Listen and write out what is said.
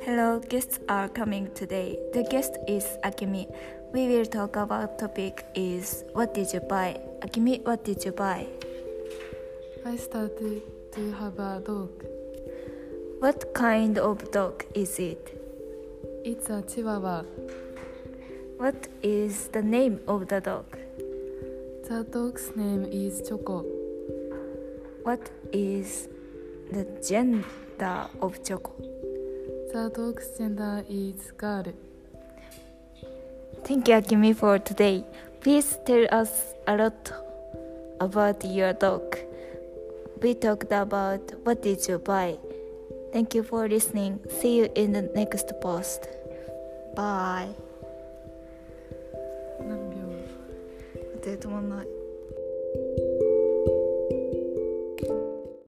Hello, guests are coming today. The guest is Akimi. We will talk about topic is what did you buy? Akimi, what did you buy? I started to have a dog. What kind of dog is it? It's a Chihuahua. What is the name of the dog? The dog's name is Choco. What is the gender of Choco? The dog's gender is girl. Thank you, Akimi, for today. Please tell us a lot about your dog. We talked about what did you buy. Thank you for listening. See you in the next post. Bye. 絶対止まんない。